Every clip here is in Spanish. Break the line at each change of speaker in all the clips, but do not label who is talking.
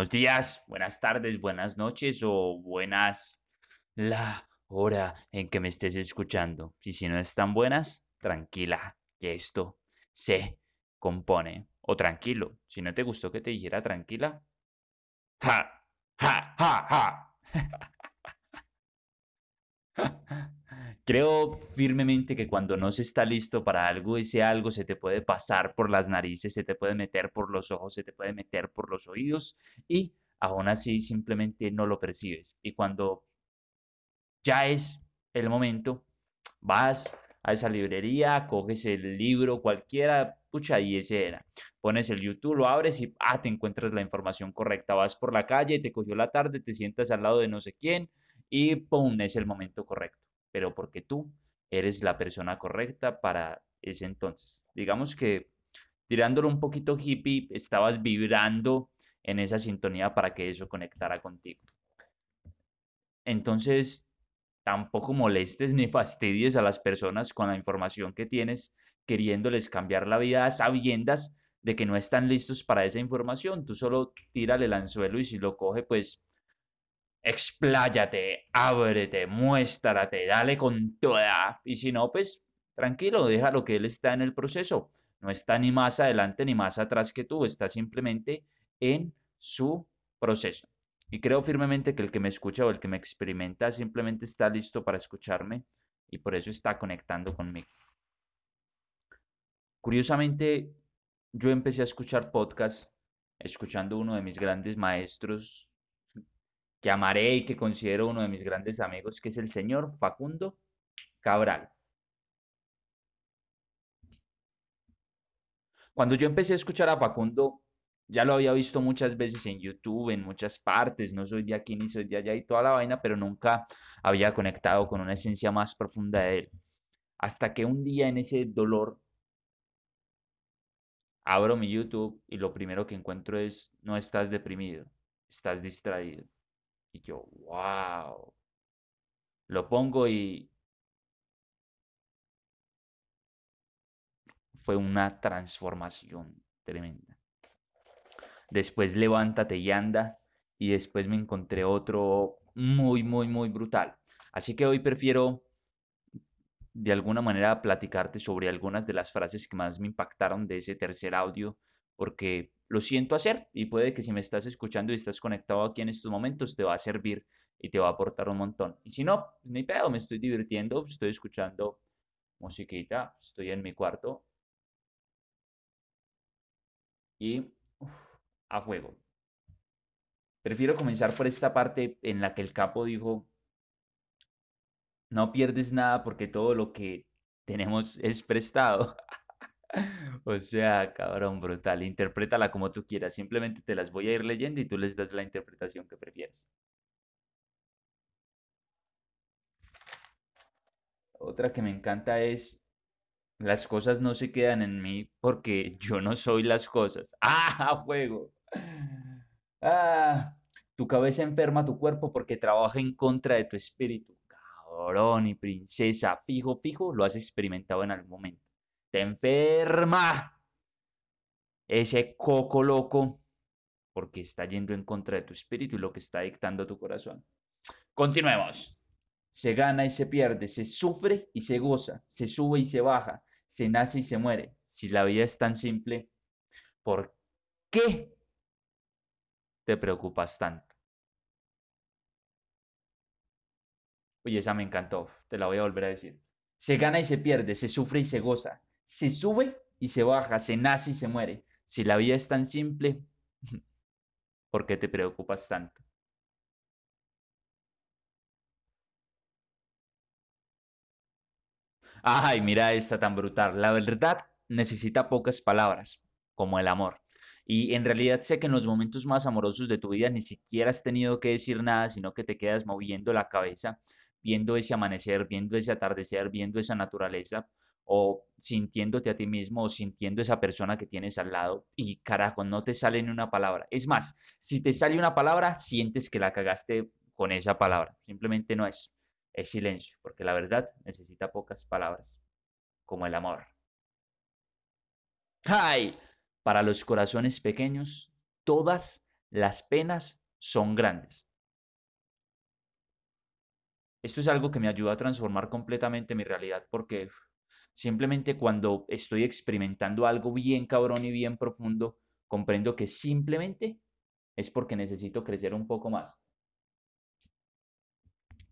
buenos días, buenas tardes, buenas noches o buenas la hora en que me estés escuchando. Y si no están buenas, tranquila, que esto se compone. O tranquilo, si no te gustó que te dijera tranquila, ja, ja, ja, ja. Creo firmemente que cuando no se está listo para algo, ese algo se te puede pasar por las narices, se te puede meter por los ojos, se te puede meter por los oídos y aún así simplemente no lo percibes. Y cuando ya es el momento, vas a esa librería, coges el libro cualquiera, pucha, y ese era. Pones el YouTube, lo abres y ah, te encuentras la información correcta. Vas por la calle, te cogió la tarde, te sientas al lado de no sé quién y ¡pum! es el momento correcto. Pero porque tú eres la persona correcta para ese entonces. Digamos que tirándolo un poquito hippie, estabas vibrando en esa sintonía para que eso conectara contigo. Entonces, tampoco molestes ni fastidies a las personas con la información que tienes, queriéndoles cambiar la vida a sabiendas de que no están listos para esa información. Tú solo tírale el anzuelo y si lo coge, pues expláyate, ábrete, muéstrate, dale con toda. Y si no, pues tranquilo, déjalo que él está en el proceso. No está ni más adelante ni más atrás que tú, está simplemente en su proceso. Y creo firmemente que el que me escucha o el que me experimenta simplemente está listo para escucharme y por eso está conectando conmigo. Curiosamente, yo empecé a escuchar podcasts escuchando uno de mis grandes maestros que amaré y que considero uno de mis grandes amigos, que es el señor Facundo Cabral. Cuando yo empecé a escuchar a Facundo, ya lo había visto muchas veces en YouTube, en muchas partes, no soy de aquí ni soy de allá y toda la vaina, pero nunca había conectado con una esencia más profunda de él. Hasta que un día en ese dolor abro mi YouTube y lo primero que encuentro es, no estás deprimido, estás distraído. Y yo, wow. Lo pongo y fue una transformación tremenda. Después levántate y anda. Y después me encontré otro muy, muy, muy brutal. Así que hoy prefiero de alguna manera platicarte sobre algunas de las frases que más me impactaron de ese tercer audio, porque lo siento hacer y puede que si me estás escuchando y estás conectado aquí en estos momentos te va a servir y te va a aportar un montón. Y si no, ni pedo, me estoy divirtiendo, estoy escuchando musiquita, estoy en mi cuarto y a fuego. Prefiero comenzar por esta parte en la que el capo dijo, no pierdes nada porque todo lo que tenemos es prestado. o sea, cabrón, brutal. Interprétala como tú quieras. Simplemente te las voy a ir leyendo y tú les das la interpretación que prefieras. Otra que me encanta es, las cosas no se quedan en mí porque yo no soy las cosas. ¡Ah, juego! Ah, tu cabeza enferma tu cuerpo porque trabaja en contra de tu espíritu. Cabrón y princesa, fijo, fijo, lo has experimentado en algún momento. Te enferma ese coco loco porque está yendo en contra de tu espíritu y lo que está dictando tu corazón. Continuemos. Se gana y se pierde, se sufre y se goza, se sube y se baja, se nace y se muere. Si la vida es tan simple, ¿por qué te preocupas tanto? Oye, esa me encantó, te la voy a volver a decir. Se gana y se pierde, se sufre y se goza, se sube y se baja, se nace y se muere. Si la vida es tan simple, ¿por qué te preocupas tanto? Ay, mira esta tan brutal. La verdad necesita pocas palabras, como el amor. Y en realidad sé que en los momentos más amorosos de tu vida ni siquiera has tenido que decir nada, sino que te quedas moviendo la cabeza, viendo ese amanecer, viendo ese atardecer, viendo esa naturaleza, o sintiéndote a ti mismo, o sintiendo esa persona que tienes al lado, y carajo, no te sale ni una palabra. Es más, si te sale una palabra, sientes que la cagaste con esa palabra. Simplemente no es. Es silencio, porque la verdad necesita pocas palabras, como el amor. ¡Ay! Para los corazones pequeños, todas las penas son grandes. Esto es algo que me ayuda a transformar completamente mi realidad porque simplemente cuando estoy experimentando algo bien cabrón y bien profundo, comprendo que simplemente es porque necesito crecer un poco más.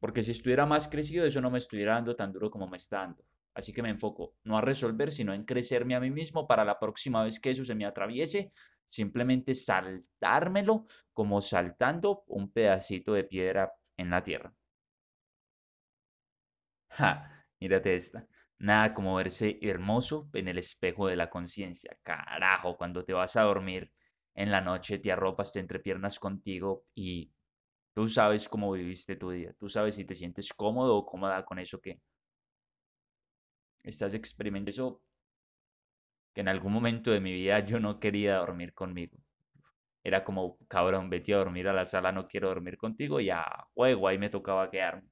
Porque si estuviera más crecido, eso no me estuviera dando tan duro como me está dando. Así que me enfoco no a resolver, sino en crecerme a mí mismo para la próxima vez que eso se me atraviese, simplemente saltármelo como saltando un pedacito de piedra en la tierra. Ja, mírate esta. Nada como verse hermoso en el espejo de la conciencia. Carajo, cuando te vas a dormir en la noche, te arropas, te entrepiernas contigo y tú sabes cómo viviste tu día. Tú sabes si te sientes cómodo o cómoda con eso que estás experimentando. Eso que en algún momento de mi vida yo no quería dormir conmigo. Era como, cabrón, vete a dormir a la sala, no quiero dormir contigo. Y a juego, ahí me tocaba quedarme.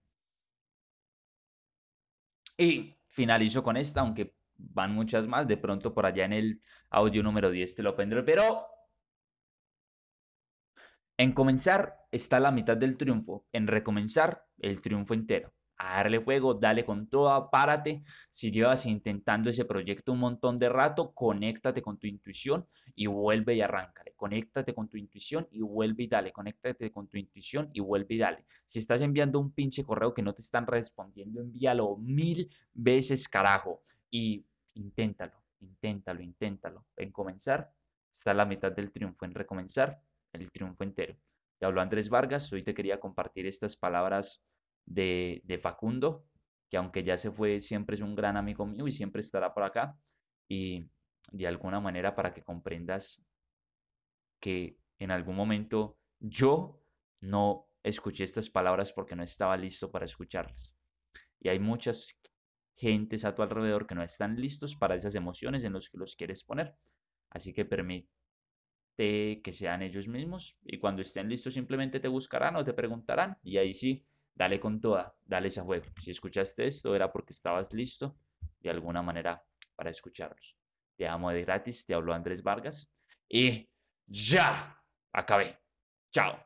Y finalizo con esta, aunque van muchas más. De pronto por allá en el audio número 10 te lo pondré. Pero en comenzar está la mitad del triunfo. En recomenzar el triunfo entero a darle fuego, dale con toda, párate. Si llevas intentando ese proyecto un montón de rato, conéctate con tu intuición y vuelve y arráncale. Conéctate con tu intuición y vuelve y dale. Conéctate con tu intuición y vuelve y dale. Si estás enviando un pinche correo que no te están respondiendo, envíalo mil veces, carajo. Y inténtalo, inténtalo, inténtalo. En comenzar está la mitad del triunfo. En recomenzar, el triunfo entero. Te habló Andrés Vargas. Hoy te quería compartir estas palabras de, Facundo, que aunque ya se fue, siempre es un gran amigo mío y siempre estará por acá. Y de alguna manera para que comprendas que en algún momento yo no escuché estas palabras porque no estaba listo para escucharlas. Y hay muchas gentes a tu alrededor que no están listos para esas emociones en las que los quieres poner. Así que permite que sean ellos mismos y cuando estén listos simplemente te buscarán o te preguntarán y ahí sí dale con toda, dale ese juego. Si escuchaste esto era porque estabas listo de alguna manera para escucharlos. Te amo de gratis, te habló Andrés Vargas y ya acabé. Chao.